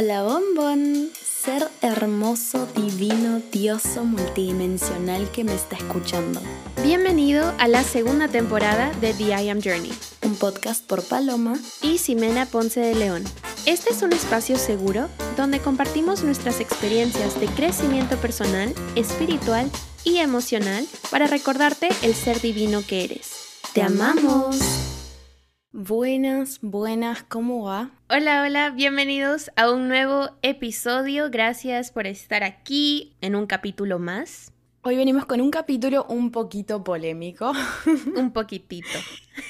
Hola bombón, ser hermoso, divino, dioso, multidimensional que me está escuchando. Bienvenido a la segunda temporada de The I Am Journey, un podcast por Paloma y Ximena Ponce de León. Este es un espacio seguro donde compartimos nuestras experiencias de crecimiento personal, espiritual y emocional para recordarte el ser divino que eres. ¡Te amamos! Buenas, buenas, ¿cómo va? Hola, hola, bienvenidos a un nuevo episodio. Gracias por estar aquí en un capítulo más. Hoy venimos con un capítulo un poquito polémico. un poquitito.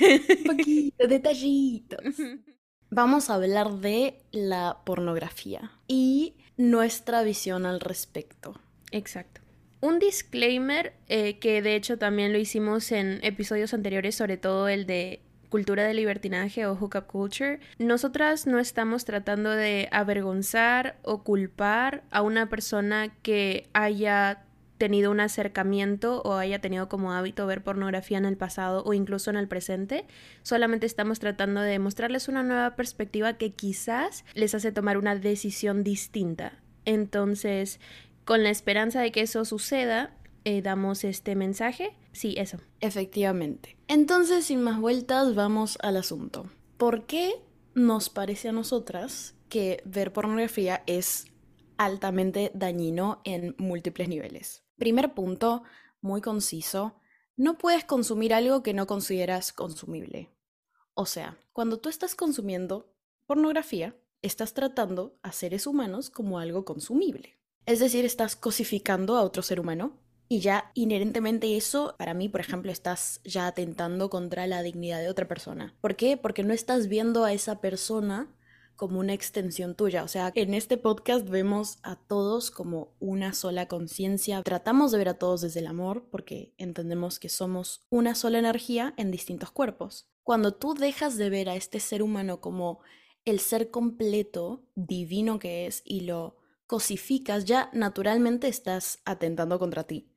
un poquito, detallitos. Vamos a hablar de la pornografía y nuestra visión al respecto. Exacto. Un disclaimer eh, que de hecho también lo hicimos en episodios anteriores, sobre todo el de cultura de libertinaje o hookup culture, nosotras no estamos tratando de avergonzar o culpar a una persona que haya tenido un acercamiento o haya tenido como hábito ver pornografía en el pasado o incluso en el presente. Solamente estamos tratando de mostrarles una nueva perspectiva que quizás les hace tomar una decisión distinta. Entonces, con la esperanza de que eso suceda, eh, damos este mensaje. Sí, eso. Efectivamente. Entonces, sin más vueltas, vamos al asunto. ¿Por qué nos parece a nosotras que ver pornografía es altamente dañino en múltiples niveles? Primer punto, muy conciso, no puedes consumir algo que no consideras consumible. O sea, cuando tú estás consumiendo pornografía, estás tratando a seres humanos como algo consumible. Es decir, estás cosificando a otro ser humano y ya inherentemente eso, para mí, por ejemplo, estás ya atentando contra la dignidad de otra persona. ¿Por qué? Porque no estás viendo a esa persona como una extensión tuya. O sea, en este podcast vemos a todos como una sola conciencia. Tratamos de ver a todos desde el amor porque entendemos que somos una sola energía en distintos cuerpos. Cuando tú dejas de ver a este ser humano como el ser completo, divino que es, y lo cosificas, ya naturalmente estás atentando contra ti.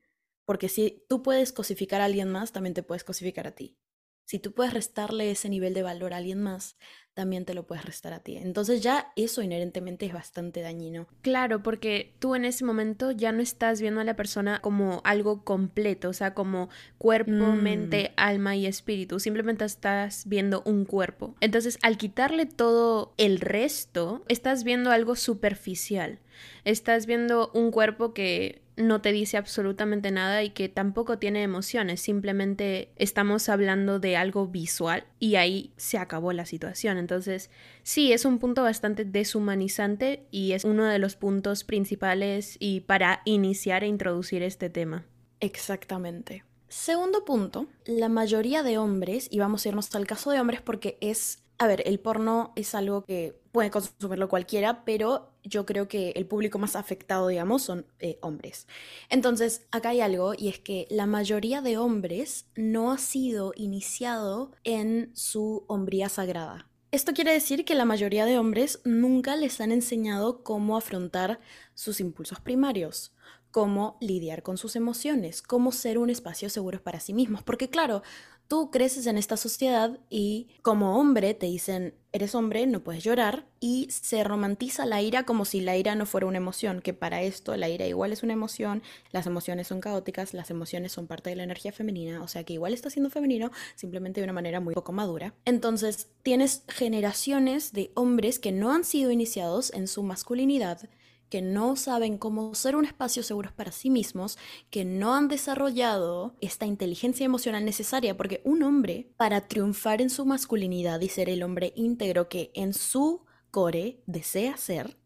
Porque si tú puedes cosificar a alguien más, también te puedes cosificar a ti. Si tú puedes restarle ese nivel de valor a alguien más, también te lo puedes restar a ti. Entonces ya eso inherentemente es bastante dañino. Claro, porque tú en ese momento ya no estás viendo a la persona como algo completo, o sea, como cuerpo, mm. mente, alma y espíritu. Simplemente estás viendo un cuerpo. Entonces, al quitarle todo el resto, estás viendo algo superficial. Estás viendo un cuerpo que no te dice absolutamente nada y que tampoco tiene emociones, simplemente estamos hablando de algo visual y ahí se acabó la situación. Entonces, sí, es un punto bastante deshumanizante y es uno de los puntos principales y para iniciar e introducir este tema. Exactamente. Segundo punto, la mayoría de hombres, y vamos a irnos al caso de hombres porque es a ver, el porno es algo que puede consumirlo cualquiera, pero yo creo que el público más afectado, digamos, son eh, hombres. Entonces, acá hay algo y es que la mayoría de hombres no ha sido iniciado en su hombría sagrada. Esto quiere decir que la mayoría de hombres nunca les han enseñado cómo afrontar sus impulsos primarios, cómo lidiar con sus emociones, cómo ser un espacio seguro para sí mismos. Porque claro, tú creces en esta sociedad y como hombre te dicen, eres hombre, no puedes llorar, y se romantiza la ira como si la ira no fuera una emoción, que para esto la ira igual es una emoción, las emociones son caóticas, las emociones son parte de la energía femenina, o sea que igual está siendo femenino, simplemente de una manera muy poco madura. Entonces tienes generaciones de hombres que no han sido iniciados en su masculinidad, que no saben cómo ser un espacio seguro para sí mismos, que no han desarrollado esta inteligencia emocional necesaria, porque un hombre, para triunfar en su masculinidad y ser el hombre íntegro que en su core desea ser,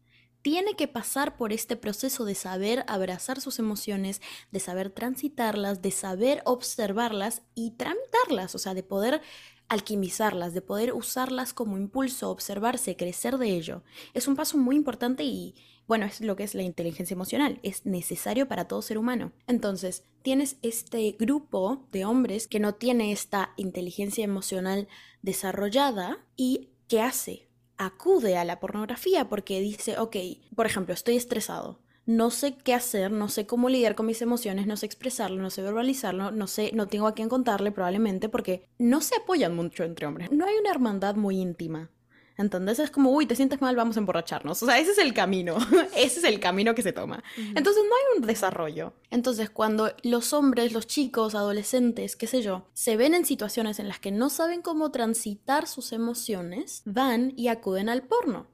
tiene que pasar por este proceso de saber abrazar sus emociones, de saber transitarlas, de saber observarlas y tramitarlas, o sea, de poder alquimizarlas, de poder usarlas como impulso, observarse, crecer de ello. Es un paso muy importante y, bueno, es lo que es la inteligencia emocional, es necesario para todo ser humano. Entonces, tienes este grupo de hombres que no tiene esta inteligencia emocional desarrollada y ¿qué hace? Acude a la pornografía porque dice, ok, por ejemplo, estoy estresado, no sé qué hacer, no sé cómo lidiar con mis emociones, no sé expresarlo, no sé verbalizarlo, no sé, no tengo a quién contarle probablemente porque no se apoyan mucho entre hombres. No hay una hermandad muy íntima Entonces es como, uy, te sientes mal, vamos a emborracharnos. O sea, ese es el camino, ese es el camino que se toma. Entonces no hay un desarrollo. Entonces cuando los hombres, los chicos, adolescentes, qué sé yo, se ven en situaciones en las que no saben cómo transitar sus emociones, van y acuden al porno.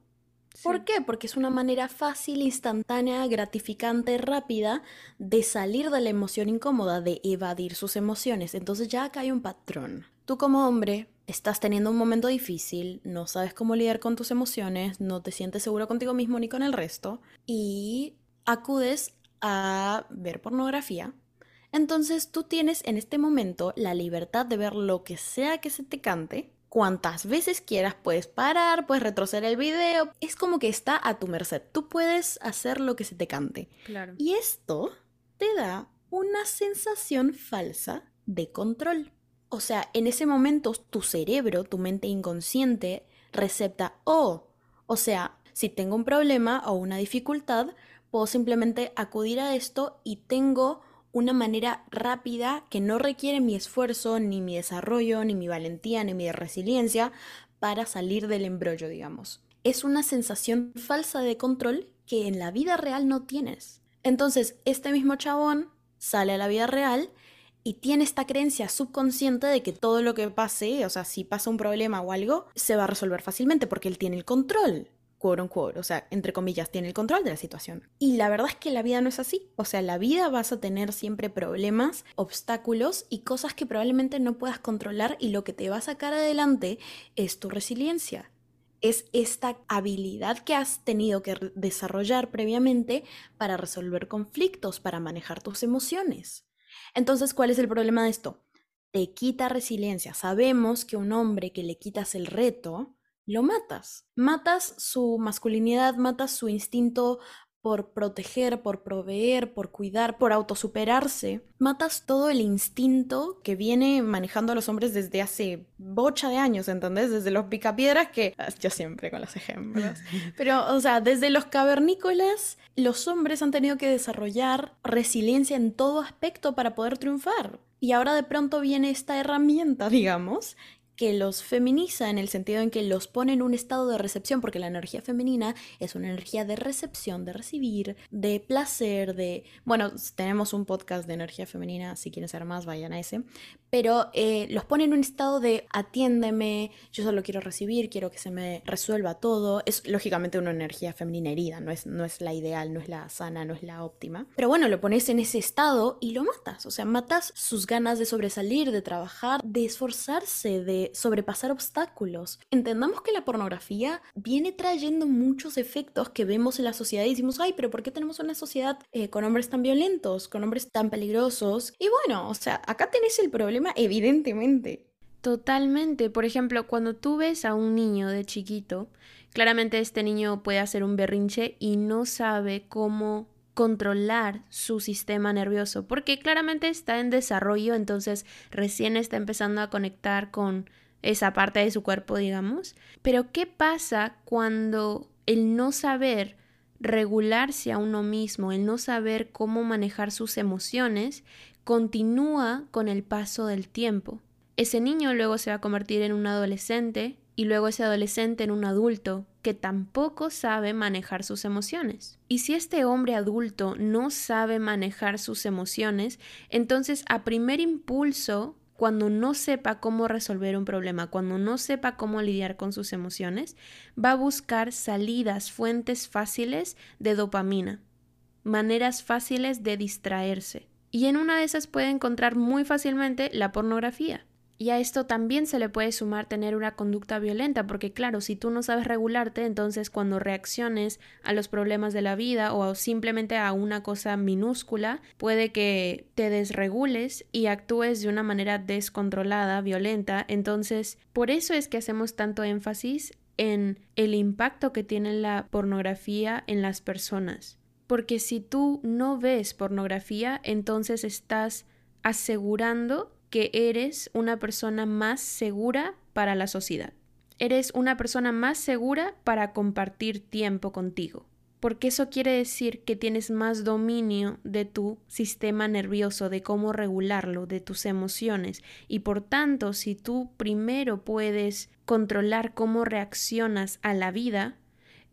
¿Por qué? Porque es una manera fácil, instantánea, gratificante, rápida de salir de la emoción incómoda, de evadir sus emociones. Entonces ya acá hay un patrón. Tú como hombre estás teniendo un momento difícil, no sabes cómo lidiar con tus emociones, no te sientes seguro contigo mismo ni con el resto y acudes a ver pornografía. Entonces tú tienes en este momento la libertad de ver lo que sea que se te cante cuantas veces quieras, puedes parar, puedes retroceder el video, es como que está a tu merced, tú puedes hacer lo que se te cante. Claro. Y esto te da una sensación falsa de control. O sea, en ese momento tu cerebro, tu mente inconsciente, recepta, oh, o sea, si tengo un problema o una dificultad, puedo simplemente acudir a esto y tengo una manera rápida que no requiere mi esfuerzo, ni mi desarrollo, ni mi valentía, ni mi resiliencia para salir del embrollo, digamos. Es una sensación falsa de control que en la vida real no tienes. Entonces, este mismo chabón sale a la vida real y tiene esta creencia subconsciente de que todo lo que pase, o sea, si pasa un problema o algo, se va a resolver fácilmente porque él tiene el control quote o sea, entre comillas, tiene el control de la situación. Y la verdad es que la vida no es así. O sea, la vida vas a tener siempre problemas, obstáculos y cosas que probablemente no puedas controlar y lo que te va a sacar adelante es tu resiliencia. Es esta habilidad que has tenido que desarrollar previamente para resolver conflictos, para manejar tus emociones. Entonces, ¿cuál es el problema de esto? Te quita resiliencia. Sabemos que un hombre que le quitas el reto, lo matas. Matas su masculinidad, matas su instinto por proteger, por proveer, por cuidar, por autosuperarse. Matas todo el instinto que viene manejando a los hombres desde hace bocha de años, ¿entendés? Desde los picapiedras que... Ah, yo siempre con los ejemplos. Pero, o sea, desde los cavernícolas, los hombres han tenido que desarrollar resiliencia en todo aspecto para poder triunfar. Y ahora de pronto viene esta herramienta, digamos, que los feminiza en el sentido en que los pone en un estado de recepción, porque la energía femenina es una energía de recepción, de recibir, de placer, de... Bueno, tenemos un podcast de energía femenina, si quieren saber más, vayan a ese, pero eh, los pone en un estado de atiéndeme, yo solo quiero recibir, quiero que se me resuelva todo. Es lógicamente una energía femenina herida, no es, no es la ideal, no es la sana, no es la óptima. Pero bueno, lo pones en ese estado y lo matas, o sea, matas sus ganas de sobresalir, de trabajar, de esforzarse, de sobrepasar obstáculos. Entendamos que la pornografía viene trayendo muchos efectos que vemos en la sociedad y decimos, ay, pero ¿por qué tenemos una sociedad eh, con hombres tan violentos, con hombres tan peligrosos? Y bueno, o sea, acá tenés el problema evidentemente. Totalmente. Por ejemplo, cuando tú ves a un niño de chiquito, claramente este niño puede hacer un berrinche y no sabe cómo controlar su sistema nervioso, porque claramente está en desarrollo, entonces recién está empezando a conectar con esa parte de su cuerpo, digamos. Pero ¿qué pasa cuando el no saber regularse a uno mismo, el no saber cómo manejar sus emociones, continúa con el paso del tiempo? Ese niño luego se va a convertir en un adolescente y luego ese adolescente en un adulto que tampoco sabe manejar sus emociones. Y si este hombre adulto no sabe manejar sus emociones, entonces a primer impulso cuando no sepa cómo resolver un problema, cuando no sepa cómo lidiar con sus emociones, va a buscar salidas, fuentes fáciles de dopamina, maneras fáciles de distraerse. Y en una de esas puede encontrar muy fácilmente la pornografía. Y a esto también se le puede sumar tener una conducta violenta, porque claro, si tú no sabes regularte, entonces cuando reacciones a los problemas de la vida o simplemente a una cosa minúscula, puede que te desregules y actúes de una manera descontrolada, violenta. Entonces, por eso es que hacemos tanto énfasis en el impacto que tiene la pornografía en las personas. Porque si tú no ves pornografía, entonces estás asegurando que eres una persona más segura para la sociedad. Eres una persona más segura para compartir tiempo contigo. porque eso quiere decir que tienes más dominio de tu sistema nervioso, de cómo regularlo, de tus emociones. Y por tanto, si tú primero puedes controlar cómo reaccionas a la vida,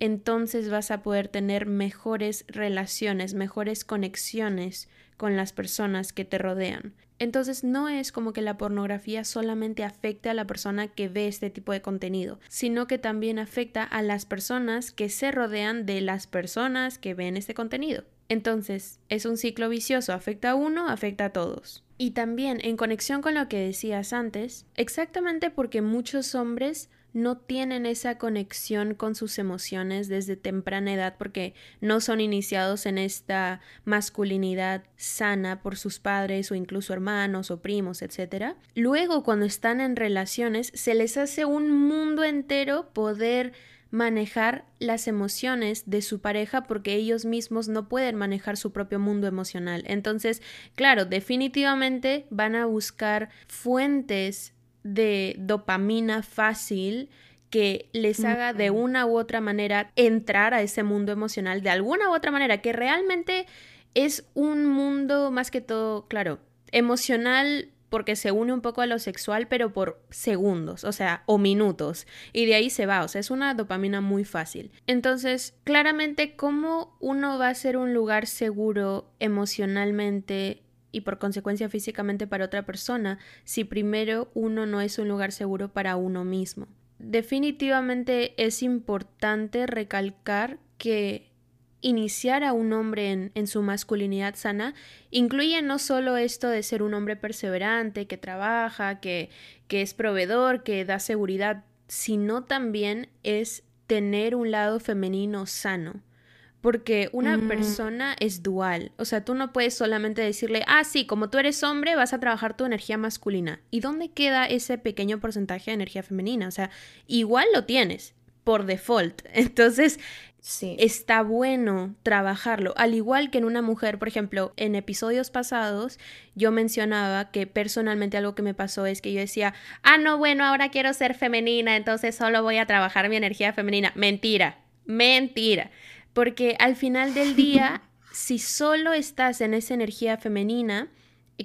entonces vas a poder tener mejores relaciones, mejores conexiones con las personas que te rodean. Entonces no es como que la pornografía solamente afecte a la persona que ve este tipo de contenido, sino que también afecta a las personas que se rodean de las personas que ven este contenido. Entonces, es un ciclo vicioso, afecta a uno, afecta a todos. Y también, en conexión con lo que decías antes, exactamente porque muchos hombres no tienen esa conexión con sus emociones desde temprana edad porque no son iniciados en esta masculinidad sana por sus padres o incluso hermanos o primos, etc. Luego, cuando están en relaciones, se les hace un mundo entero poder manejar las emociones de su pareja porque ellos mismos no pueden manejar su propio mundo emocional. Entonces, claro, definitivamente van a buscar fuentes de dopamina fácil que les haga de una u otra manera entrar a ese mundo emocional, de alguna u otra manera, que realmente es un mundo más que todo, claro, emocional porque se une un poco a lo sexual, pero por segundos, o sea, o minutos, y de ahí se va, o sea, es una dopamina muy fácil. Entonces, claramente, ¿cómo uno va a ser un lugar seguro emocionalmente y por consecuencia físicamente para otra persona si primero uno no es un lugar seguro para uno mismo. Definitivamente es importante recalcar que iniciar a un hombre en, en, su masculinidad sana incluye no solo esto de ser un hombre perseverante, que trabaja, que, que es proveedor, que da seguridad, sino también es tener un lado femenino sano porque una persona es dual. O sea, tú no puedes solamente decirle, ah, sí, como tú eres hombre, vas a trabajar tu energía masculina. ¿Y dónde queda ese pequeño porcentaje de energía femenina? O sea, igual lo tienes por default. Entonces, sí. está bueno trabajarlo. Al igual que en una mujer, por ejemplo, en episodios pasados, yo mencionaba que personalmente algo que me pasó es que yo decía, ah, no, bueno, ahora quiero ser femenina, entonces solo voy a trabajar mi energía femenina. Mentira, mentira porque al final del día, si solo estás en esa energía femenina,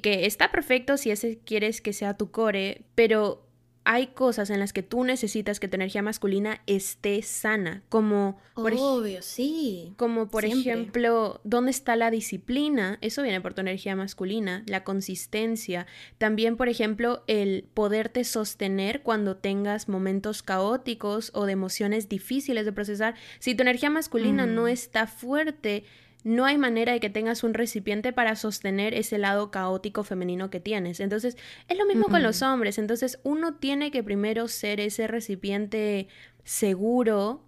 que está perfecto si ese quieres que sea tu core, pero hay cosas en las que tú necesitas que tu energía masculina esté sana, como por obvio, sí. Como por ejemplo, ¿dónde está la disciplina? Eso viene por tu energía masculina, la consistencia, también por ejemplo, el poderte sostener cuando tengas momentos caóticos o de emociones difíciles de procesar. Si tu energía masculina no está fuerte, no hay manera de que tengas un recipiente para sostener ese lado caótico femenino que tienes. Entonces, es lo mismo con los hombres. Entonces, uno tiene que primero ser ese recipiente seguro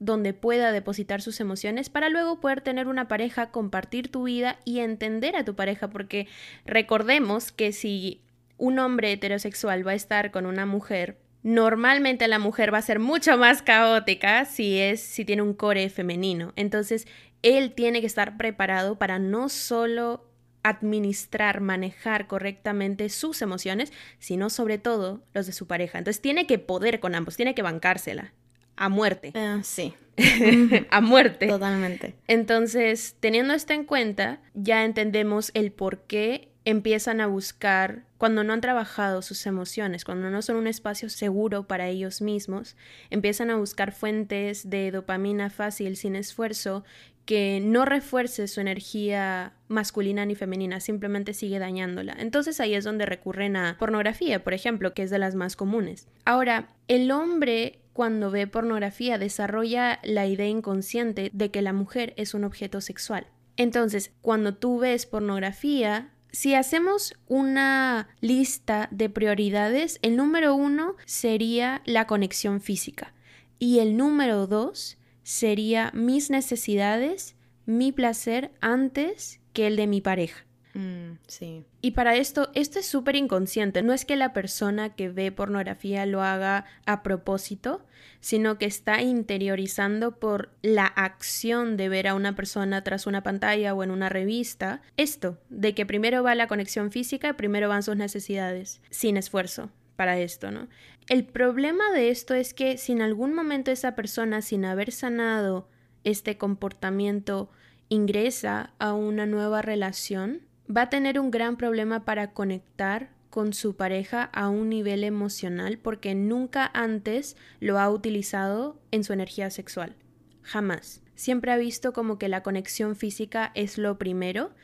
donde pueda depositar sus emociones para luego poder tener una pareja, compartir tu vida y entender a tu pareja, porque recordemos que si un hombre heterosexual va a estar con una mujer, normalmente la mujer va a ser mucho más caótica si es si tiene un core femenino. Entonces, él tiene que estar preparado para no solo administrar, manejar correctamente sus emociones, sino sobre todo los de su pareja. Entonces tiene que poder con ambos, tiene que bancársela a muerte. Ah, sí. a muerte. Totalmente. Entonces, teniendo esto en cuenta, ya entendemos el por qué empiezan a buscar cuando no han trabajado sus emociones, cuando no son un espacio seguro para ellos mismos, empiezan a buscar fuentes de dopamina fácil sin esfuerzo que no refuerce su energía masculina ni femenina, simplemente sigue dañándola. Entonces ahí es donde recurren a pornografía, por ejemplo, que es de las más comunes. Ahora, el hombre cuando ve pornografía desarrolla la idea inconsciente de que la mujer es un objeto sexual. Entonces, cuando tú ves pornografía, si hacemos una lista de prioridades, el número uno sería la conexión física y el número dos sería mis necesidades, mi placer antes que el de mi pareja. Mm, sí. Y para esto, esto es súper inconsciente. No es que la persona que ve pornografía lo haga a propósito, sino que está interiorizando por la acción de ver a una persona tras una pantalla o en una revista. Esto, de que primero va la conexión física, primero van sus necesidades, sin esfuerzo para esto, ¿no? El problema de esto es que si en algún momento esa persona, sin haber sanado este comportamiento ingresa a una nueva relación, va a tener un gran problema para conectar con su pareja a un nivel emocional porque nunca antes lo ha utilizado en su energía sexual. Jamás. Siempre ha visto como que la conexión física es lo primero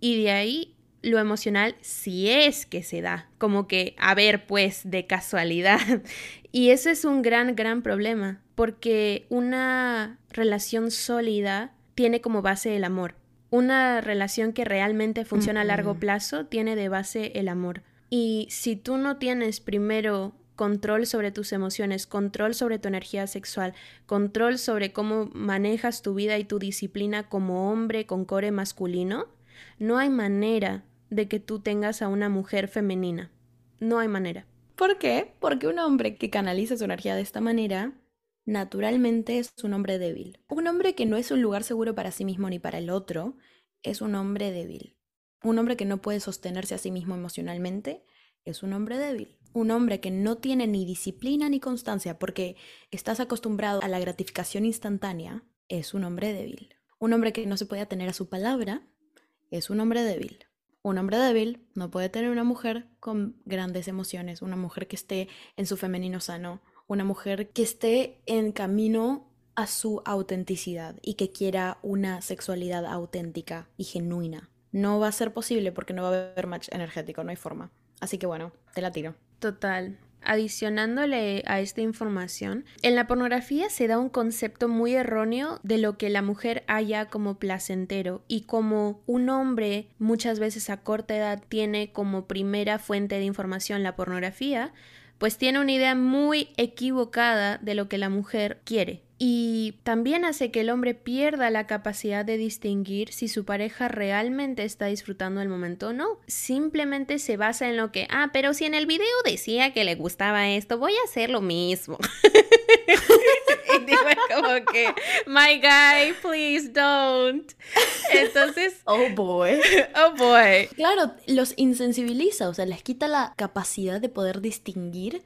y de ahí lo emocional si es que se da, como que, a ver, pues, de casualidad. Y eso es un gran, gran problema, porque una relación sólida tiene como base el amor. Una relación que realmente funciona a largo plazo tiene de base el amor. Y si tú no tienes primero control sobre tus emociones, control sobre tu energía sexual, control sobre cómo manejas tu vida y tu disciplina como hombre con core masculino, no hay manera de que tú tengas a una mujer femenina. No hay manera. ¿Por qué? Porque un hombre que canaliza su energía de esta manera, naturalmente es un hombre débil. Un hombre que no es un lugar seguro para sí mismo ni para el otro, es un hombre débil. Un hombre que no puede sostenerse a sí mismo emocionalmente es un hombre débil. Un hombre que no tiene ni disciplina ni constancia porque estás acostumbrado a la gratificación instantánea es un hombre débil. Un hombre que no se puede atener a su palabra es un hombre débil. Un hombre débil no puede tener una mujer con grandes emociones, una mujer que esté en su femenino sano, una mujer que esté en camino a su autenticidad y que quiera una sexualidad auténtica y genuina no va a ser posible porque no va a haber match energético, no hay forma. Así que bueno, te la tiro. Total. Adicionándole a esta información, en la pornografía se da un concepto muy erróneo de lo que la mujer haya como placentero y como un hombre muchas veces a corta edad tiene como primera fuente de información la pornografía, pues tiene una idea muy equivocada de lo que la mujer quiere y también hace que el hombre pierda la capacidad de distinguir si su pareja realmente está disfrutando el momento o no. Simplemente se basa en lo que, ah, pero si en el video decía que le gustaba esto, voy a hacer lo mismo. y digo como que, my guy, please don't. Entonces, oh boy. Oh boy. Claro, los insensibiliza, o sea, les quita la capacidad de poder distinguir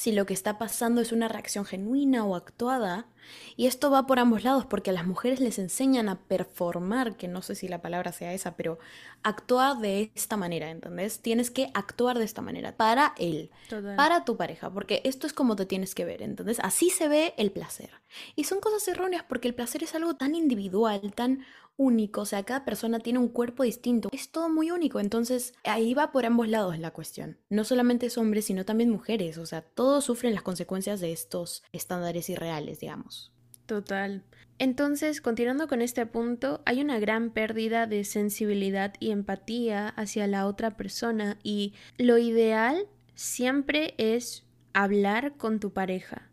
si lo que está pasando es una reacción genuina o actuada. Y esto va por ambos lados porque a las mujeres les enseñan a performar, que no sé si la palabra sea esa, pero actuar de esta manera, ¿entendés? Tienes que actuar de esta manera para él, para tu pareja, porque esto es como te tienes que ver, ¿entendés? Así se ve el placer. Y son cosas erróneas porque el placer es algo tan individual, tan único, o sea, cada persona tiene un cuerpo distinto, es todo muy único, entonces ahí va por ambos lados la cuestión. No solamente es hombres, sino también mujeres, o sea, todos sufren las consecuencias de estos estándares irreales, digamos. Total. Entonces, continuando con este punto, hay una gran pérdida de sensibilidad y empatía hacia la otra persona y lo ideal siempre es hablar con tu pareja,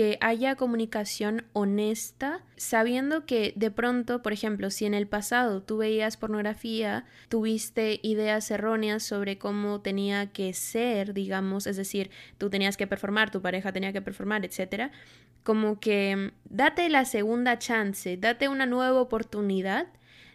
que haya comunicación honesta, sabiendo que de pronto, por ejemplo, si en el pasado tú veías pornografía, tuviste ideas erróneas sobre cómo tenía que ser, digamos, es decir, tú tenías que performar, tu pareja tenía que performar, etcétera, como que date la segunda chance, date una nueva oportunidad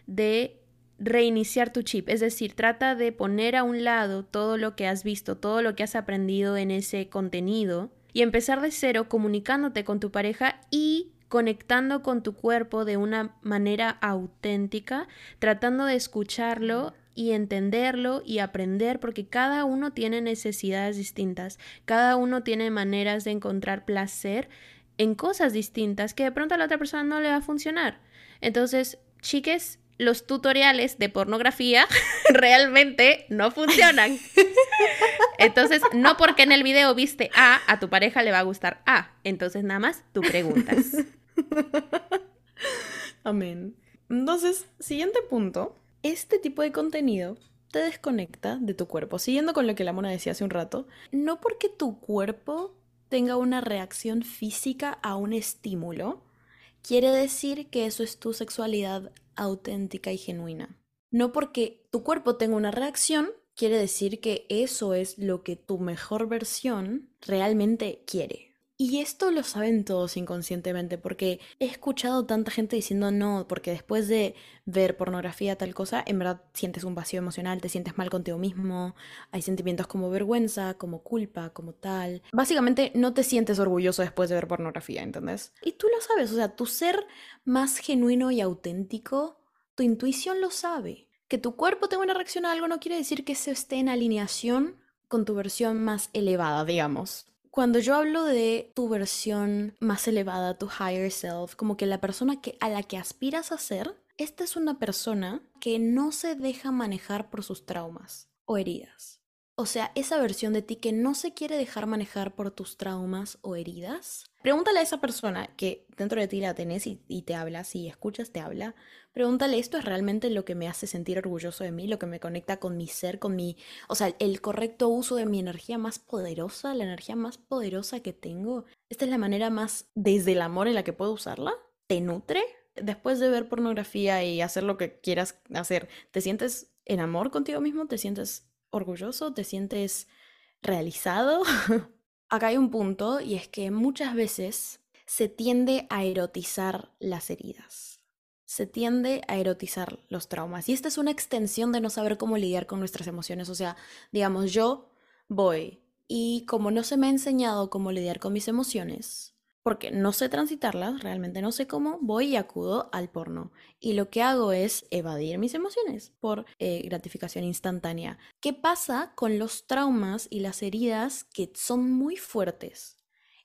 de reiniciar tu chip, es decir, trata de poner a un lado todo lo que has visto, todo lo que has aprendido en ese contenido y empezar de cero comunicándote con tu pareja y conectando con tu cuerpo de una manera auténtica, tratando de escucharlo y entenderlo y aprender porque cada uno tiene necesidades distintas, cada uno tiene maneras de encontrar placer en cosas distintas que de pronto a la otra persona no le va a funcionar. Entonces, chiques, los tutoriales de pornografía realmente no funcionan. Entonces, no porque en el video viste A, a tu pareja le va a gustar A. Entonces, nada más tú preguntas. Amén. Entonces, siguiente punto. Este tipo de contenido te desconecta de tu cuerpo. Siguiendo con lo que la mona decía hace un rato, no porque tu cuerpo tenga una reacción física a un estímulo, quiere decir que eso es tu sexualidad auténtica y genuina. No porque tu cuerpo tenga una reacción, quiere decir que eso es lo que tu mejor versión realmente quiere. Y esto lo saben todos inconscientemente, porque he escuchado tanta gente diciendo no, porque después de ver pornografía tal cosa, en verdad sientes un vacío emocional, te sientes mal contigo mismo, hay sentimientos como vergüenza, como culpa, como tal. Básicamente no te sientes orgulloso después de ver pornografía, ¿entendés? Y tú lo sabes, o sea, tu ser más genuino y auténtico, tu intuición lo sabe. Que tu cuerpo tenga una reacción a algo no quiere decir que se esté en alineación con tu versión más elevada, digamos. Cuando yo hablo de tu versión más elevada, tu higher self, como que la persona que, a la que aspiras a ser, esta es una persona que no se deja manejar por sus traumas o heridas. O sea, esa versión de ti que no se quiere dejar manejar por tus traumas o heridas. Pregúntale a esa persona que dentro de ti la tenés y, te habla, si escuchas, te habla. Pregúntale, ¿esto es realmente lo que me hace sentir orgulloso de mí, lo que me conecta con mi ser, con mi... O sea, el correcto uso de mi energía más poderosa, la energía más poderosa que tengo. ¿Esta es la manera más desde el amor en la que puedo usarla? ¿Te nutre? Después de ver pornografía y hacer lo que quieras hacer, ¿te sientes en amor contigo mismo? ¿Te sientes orgulloso? ¿Te sientes realizado? Acá hay un punto y es que muchas veces se tiende a erotizar las heridas. Se tiende a erotizar los traumas. Y esta es una extensión de no saber cómo lidiar con nuestras emociones. O sea, digamos, yo voy y como no se me ha enseñado cómo lidiar con mis emociones, porque no sé transitarlas, realmente no sé cómo, voy y acudo al porno. Y lo que hago es evadir mis emociones por eh, gratificación instantánea. ¿Qué pasa con los traumas y las heridas que son muy fuertes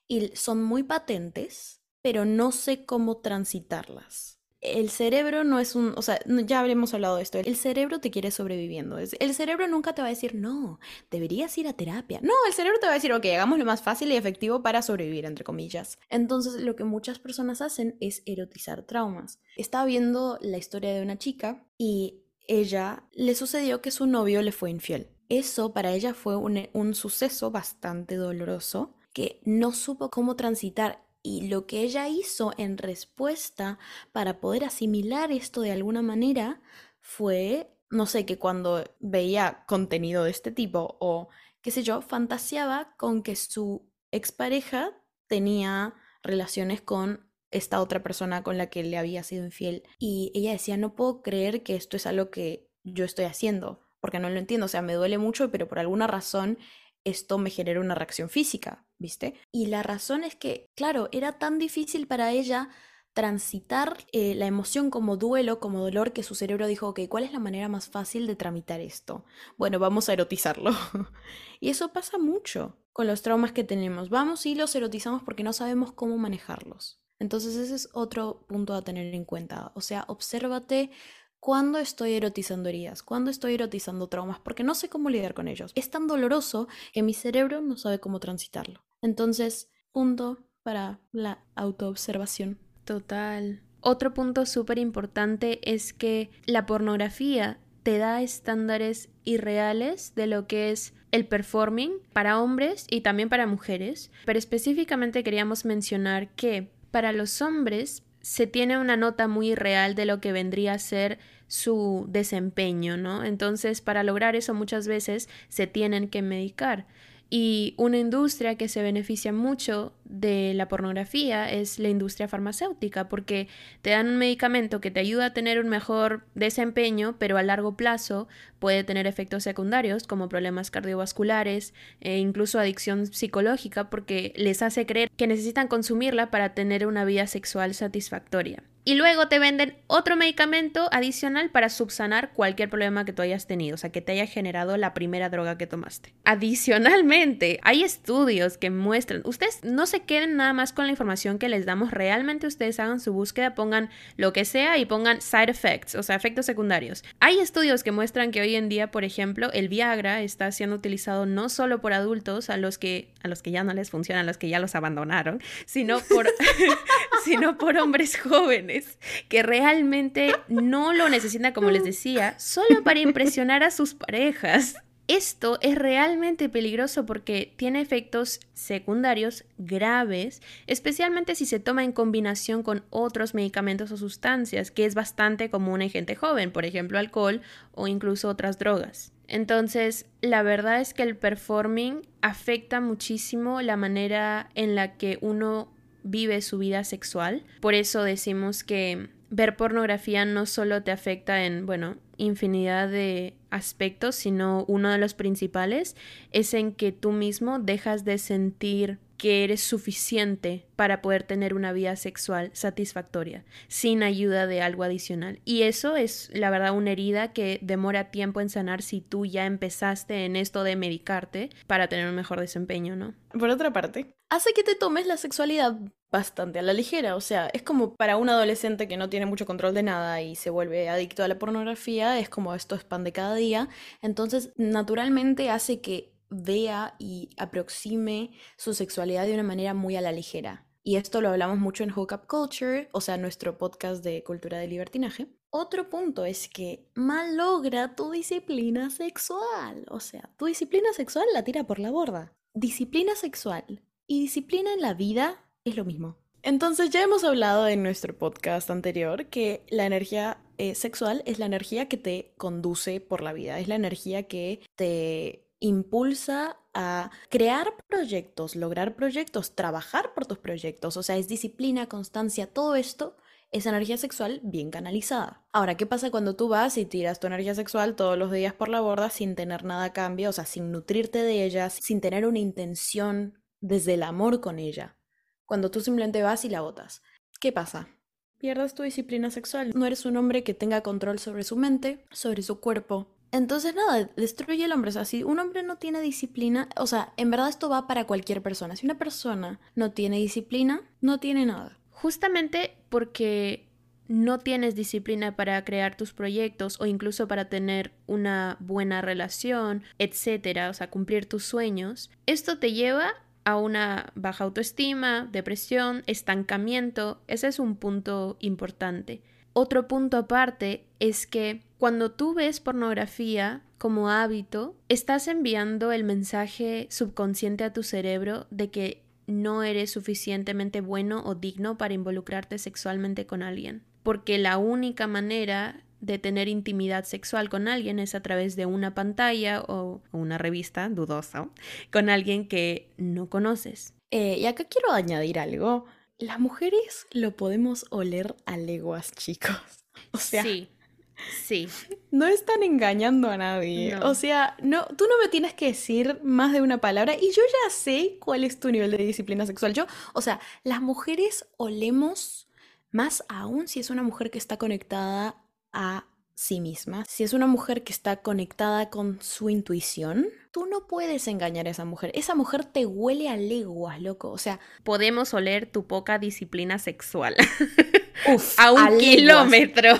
y son muy patentes, pero no sé cómo transitarlas? El cerebro no es un, o sea, ya habremos hablado de esto, el cerebro te quiere sobreviviendo. El cerebro nunca te va a decir, no, deberías ir a terapia. No, el cerebro te va a decir, ok, hagamos lo más fácil y efectivo para sobrevivir, entre comillas. Entonces, lo que muchas personas hacen es erotizar traumas. Estaba viendo la historia de una chica y ella le sucedió que su novio le fue infiel. Eso para ella fue un, un suceso bastante doloroso que no supo cómo transitar y lo que ella hizo en respuesta para poder asimilar esto de alguna manera fue, no sé, que cuando veía contenido de este tipo o qué sé yo, fantaseaba con que su expareja tenía relaciones con esta otra persona con la que le había sido infiel. Y ella decía, no puedo creer que esto es algo que yo estoy haciendo, porque no lo entiendo, o sea, me duele mucho, pero por alguna razón esto me genera una reacción física, ¿viste? Y la razón es que, claro, era tan difícil para ella transitar eh, la emoción como duelo, como dolor, que su cerebro dijo, ok, ¿cuál es la manera más fácil de tramitar esto? Bueno, vamos a erotizarlo. y eso pasa mucho con los traumas que tenemos. Vamos y los erotizamos porque no sabemos cómo manejarlos. Entonces ese es otro punto a tener en cuenta. O sea, obsérvate ¿Cuándo estoy erotizando heridas? ¿Cuándo estoy erotizando traumas? Porque no sé cómo lidiar con ellos. Es tan doloroso que mi cerebro no sabe cómo transitarlo. Entonces, punto para la autoobservación. Total. Otro punto súper importante es que la pornografía te da estándares irreales de lo que es el performing para hombres y también para mujeres, pero específicamente queríamos mencionar que para los hombres se tiene una nota muy real de lo que vendría a ser su desempeño, ¿no? Entonces, para lograr eso muchas veces se tienen que medicar. Y una industria que se beneficia mucho de la pornografía es la industria farmacéutica, porque te dan un medicamento que te ayuda a tener un mejor desempeño, pero a largo plazo puede tener efectos secundarios como problemas cardiovasculares e incluso adicción psicológica, porque les hace creer que necesitan consumirla para tener una vida sexual satisfactoria y luego te venden otro medicamento adicional para subsanar cualquier problema que tú hayas tenido, o sea, que te haya generado la primera droga que tomaste. Adicionalmente, hay estudios que muestran, ustedes no se queden nada más con la información que les damos, realmente ustedes hagan su búsqueda, pongan lo que sea y pongan side effects, o sea, efectos secundarios. Hay estudios que muestran que hoy en día, por ejemplo, el Viagra está siendo utilizado no solo por adultos, a los que a los que ya no les funciona, a los que ya los abandonaron, sino por sino por hombres jóvenes que realmente no lo necesitan, como les decía, solo para impresionar a sus parejas. Esto es realmente peligroso porque tiene efectos secundarios graves, especialmente si se toma en combinación con otros medicamentos o sustancias, que es bastante común en gente joven, por ejemplo alcohol o incluso otras drogas. Entonces, la verdad es que el performing afecta muchísimo la manera en la que uno vive su vida sexual. Por eso decimos que ver pornografía no solo te afecta en, bueno, infinidad de aspectos, sino uno de los principales es en que tú mismo dejas de sentir que eres suficiente para poder tener una vida sexual satisfactoria sin ayuda de algo adicional. Y eso es, la verdad, una herida que demora tiempo en sanar si tú ya empezaste en esto de medicarte para tener un mejor desempeño, ¿no? Por otra parte, hace que te tomes la sexualidad bastante a la ligera, o sea, es como para un adolescente que no tiene mucho control de nada y se vuelve adicto a la pornografía, es como esto es pan de cada día, entonces naturalmente hace que vea y aproxime su sexualidad de una manera muy a la ligera. Y esto lo hablamos mucho en Hookup Culture, o sea, nuestro podcast de cultura de libertinaje. Otro punto es que malogra tu disciplina sexual. O sea, tu disciplina sexual la tira por la borda. Disciplina sexual y disciplina en la vida es lo mismo. Entonces ya hemos hablado en nuestro podcast anterior que la energía eh, sexual es la energía que te conduce por la vida, es la energía que te impulsa a crear proyectos, lograr proyectos, trabajar por tus proyectos, o sea, es disciplina, constancia, todo esto es energía sexual bien canalizada. Ahora, ¿qué pasa cuando tú vas y tiras tu energía sexual todos los días por la borda sin tener nada a cambio, o sea, sin nutrirte de ella, sin tener una intención desde el amor con ella? Cuando tú simplemente vas y la botas. ¿Qué pasa? Pierdes tu disciplina sexual. No eres un hombre que tenga control sobre su mente, sobre su cuerpo, entonces, nada, destruye el hombre. O sea, si un hombre no tiene disciplina, o sea, en verdad esto va para cualquier persona. Si una persona no tiene disciplina, no tiene nada. Justamente porque no tienes disciplina para crear tus proyectos o incluso para tener una buena relación, etcétera, o sea, cumplir tus sueños, esto te lleva a una baja autoestima, depresión, estancamiento. Ese es un punto importante. Otro punto aparte es que cuando tú ves pornografía como hábito, estás enviando el mensaje subconsciente a tu cerebro de que no eres suficientemente bueno o digno para involucrarte sexualmente con alguien. Porque la única manera de tener intimidad sexual con alguien es a través de una pantalla o una revista dudosa con alguien que no conoces. Eh, y acá quiero añadir algo las mujeres lo podemos oler a leguas, chicos. O sea, sí. Sí. No están engañando a nadie. O sea, no, tú no me tienes que decir más de una palabra y yo ya sé cuál es tu nivel de disciplina sexual. Yo, o sea, las mujeres olemos más aún si es una mujer que está conectada a sí misma, si es una mujer que está conectada con su intuición, tú no puedes engañar a esa mujer. Esa mujer te huele a leguas, loco. O sea, podemos oler tu poca disciplina sexual. Uf, a un kilómetro.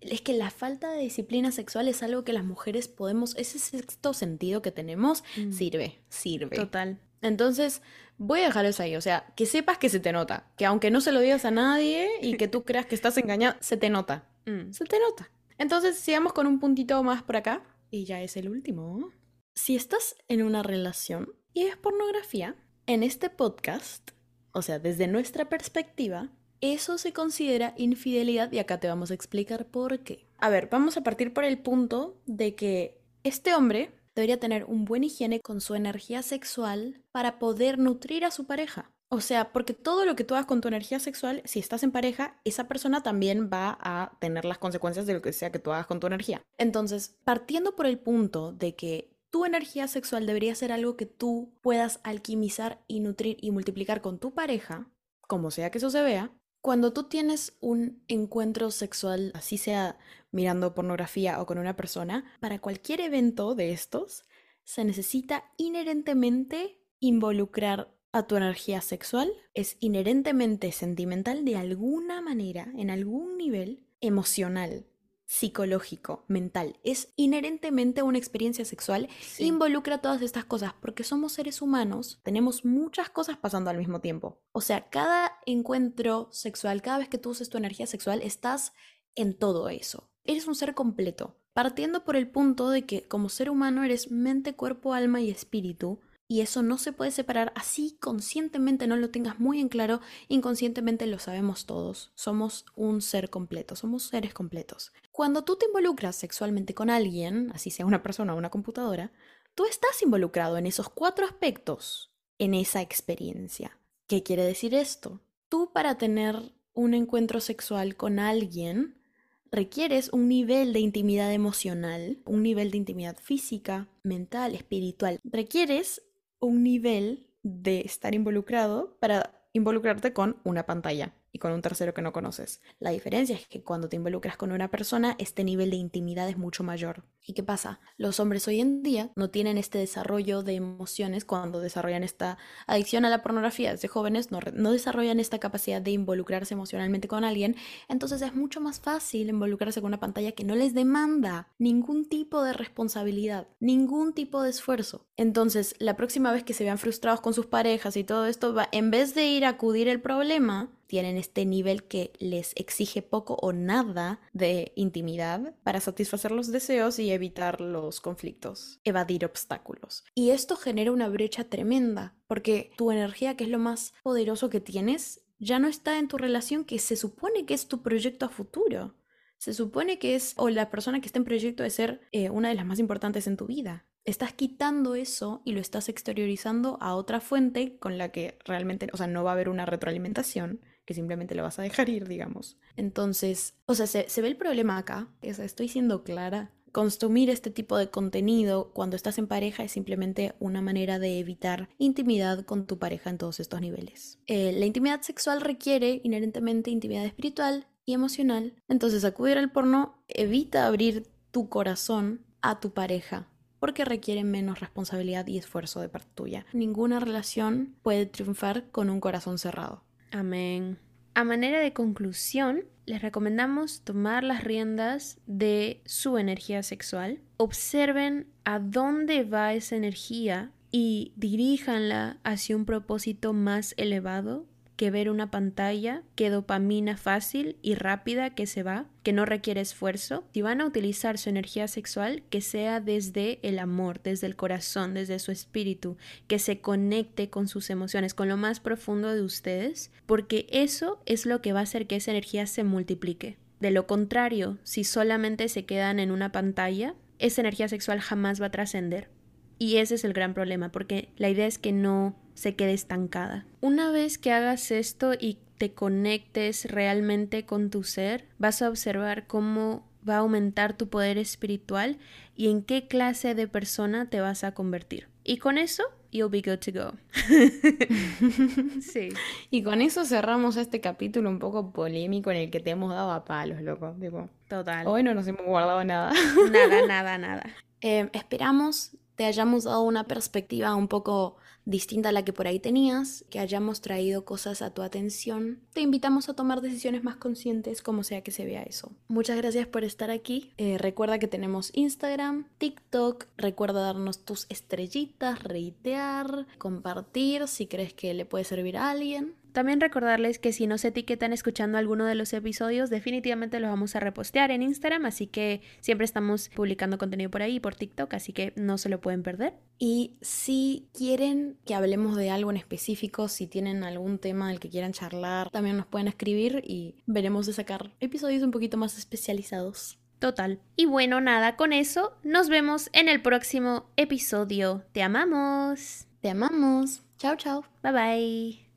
Es que la falta de disciplina sexual es algo que las mujeres podemos, ese sexto sentido que tenemos, mm. sirve, sirve. Total. Entonces, voy a dejar eso ahí. O sea, que sepas que se te nota. Que aunque no se lo digas a nadie y que tú creas que estás engañado, se te nota. Mm. Se te nota. Entonces, sigamos con un puntito más por acá. Y ya es el último. Si estás en una relación y es pornografía, en este podcast, o sea, desde nuestra perspectiva, eso se considera infidelidad y acá te vamos a explicar por qué. A ver, vamos a partir por el punto de que este hombre debería tener un buen higiene con su energía sexual para poder nutrir a su pareja. O sea, porque todo lo que tú hagas con tu energía sexual, si estás en pareja, esa persona también va a tener las consecuencias de lo que sea que tú hagas con tu energía. Entonces, partiendo por el punto de que tu energía sexual debería ser algo que tú puedas alquimizar y nutrir y multiplicar con tu pareja, como sea que eso se vea, cuando tú tienes un encuentro sexual, así sea mirando pornografía o con una persona, para cualquier evento de estos, se necesita inherentemente involucrar a tu energía sexual es inherentemente sentimental de alguna manera, en algún nivel emocional, psicológico, mental. Es inherentemente una experiencia sexual, involucra todas estas cosas, porque somos seres humanos, tenemos muchas cosas pasando al mismo tiempo. O sea, cada encuentro sexual, cada vez que tú uses tu energía sexual, estás en todo eso. Eres un ser completo, partiendo por el punto de que como ser humano eres mente, cuerpo, alma y espíritu, Y eso no se puede separar así conscientemente, no lo tengas muy en claro, inconscientemente lo sabemos todos. Somos un ser completo, somos seres completos. Cuando tú te involucras sexualmente con alguien, así sea una persona o una computadora, tú estás involucrado en esos cuatro aspectos, en esa experiencia. ¿Qué quiere decir esto? Tú para tener un encuentro sexual con alguien, requieres un nivel de intimidad emocional, un nivel de intimidad física, mental, espiritual. Requieres un nivel de estar involucrado para involucrarte con una pantalla y con un tercero que no conoces. La diferencia es que cuando te involucras con una persona, este nivel de intimidad es mucho mayor. ¿Y qué pasa? Los hombres hoy en día no tienen este desarrollo de emociones cuando desarrollan esta adicción a la pornografía. Desde jóvenes no, no desarrollan esta capacidad de involucrarse emocionalmente con alguien, entonces es mucho más fácil involucrarse con una pantalla que no les demanda ningún tipo de responsabilidad, ningún tipo de esfuerzo. Entonces, la próxima vez que se vean frustrados con sus parejas y todo esto, va, en vez de ir a acudir el problema, tienen este nivel que les exige poco o nada de intimidad para satisfacer los deseos y evitar los conflictos, evadir obstáculos. Y esto genera una brecha tremenda, porque tu energía, que es lo más poderoso que tienes, ya no está en tu relación que se supone que es tu proyecto a futuro. Se supone que es, o la persona que está en proyecto de ser eh, una de las más importantes en tu vida estás quitando eso y lo estás exteriorizando a otra fuente con la que realmente, o sea, no va a haber una retroalimentación, que simplemente lo vas a dejar ir, digamos. Entonces, o sea, se, ve el problema acá, o sea, estoy siendo clara. Consumir este tipo de contenido cuando estás en pareja es simplemente una manera de evitar intimidad con tu pareja en todos estos niveles. Eh, la intimidad sexual requiere inherentemente intimidad espiritual y emocional, entonces acudir al porno evita abrir tu corazón a tu pareja porque requiere menos responsabilidad y esfuerzo de parte tuya. Ninguna relación puede triunfar con un corazón cerrado. Amén. A manera de conclusión, les recomendamos tomar las riendas de su energía sexual. Observen a dónde va esa energía y diríjanla hacia un propósito más elevado que ver una pantalla, que dopamina fácil y rápida que se va, que no requiere esfuerzo. Si van a utilizar su energía sexual, que sea desde el amor, desde el corazón, desde su espíritu, que se conecte con sus emociones, con lo más profundo de ustedes, porque eso es lo que va a hacer que esa energía se multiplique. De lo contrario, si solamente se quedan en una pantalla, esa energía sexual jamás va a trascender. Y ese es el gran problema, porque la idea es que no se quede estancada. Una vez que hagas esto y te conectes realmente con tu ser, vas a observar cómo va a aumentar tu poder espiritual y en qué clase de persona te vas a convertir. Y con eso, you'll be good to go. sí. Y con eso cerramos este capítulo un poco polémico en el que te hemos dado a palos, loco. Total. Hoy no nos hemos guardado nada. Nada, nada, nada. Eh, esperamos te hayamos dado una perspectiva un poco distinta a la que por ahí tenías, que hayamos traído cosas a tu atención. Te invitamos a tomar decisiones más conscientes, como sea que se vea eso. Muchas gracias por estar aquí. Eh, recuerda que tenemos Instagram, TikTok. Recuerda darnos tus estrellitas, reitear, compartir si crees que le puede servir a alguien. También recordarles que si nos etiquetan escuchando alguno de los episodios, definitivamente los vamos a repostear en Instagram, así que siempre estamos publicando contenido por ahí por TikTok, así que no se lo pueden perder. Y si quieren que hablemos de algo en específico, si tienen algún tema del que quieran charlar, también nos pueden escribir y veremos de sacar episodios un poquito más especializados. Total. Y bueno, nada, con eso nos vemos en el próximo episodio. Te amamos. Te amamos. Chao, chao. Bye bye.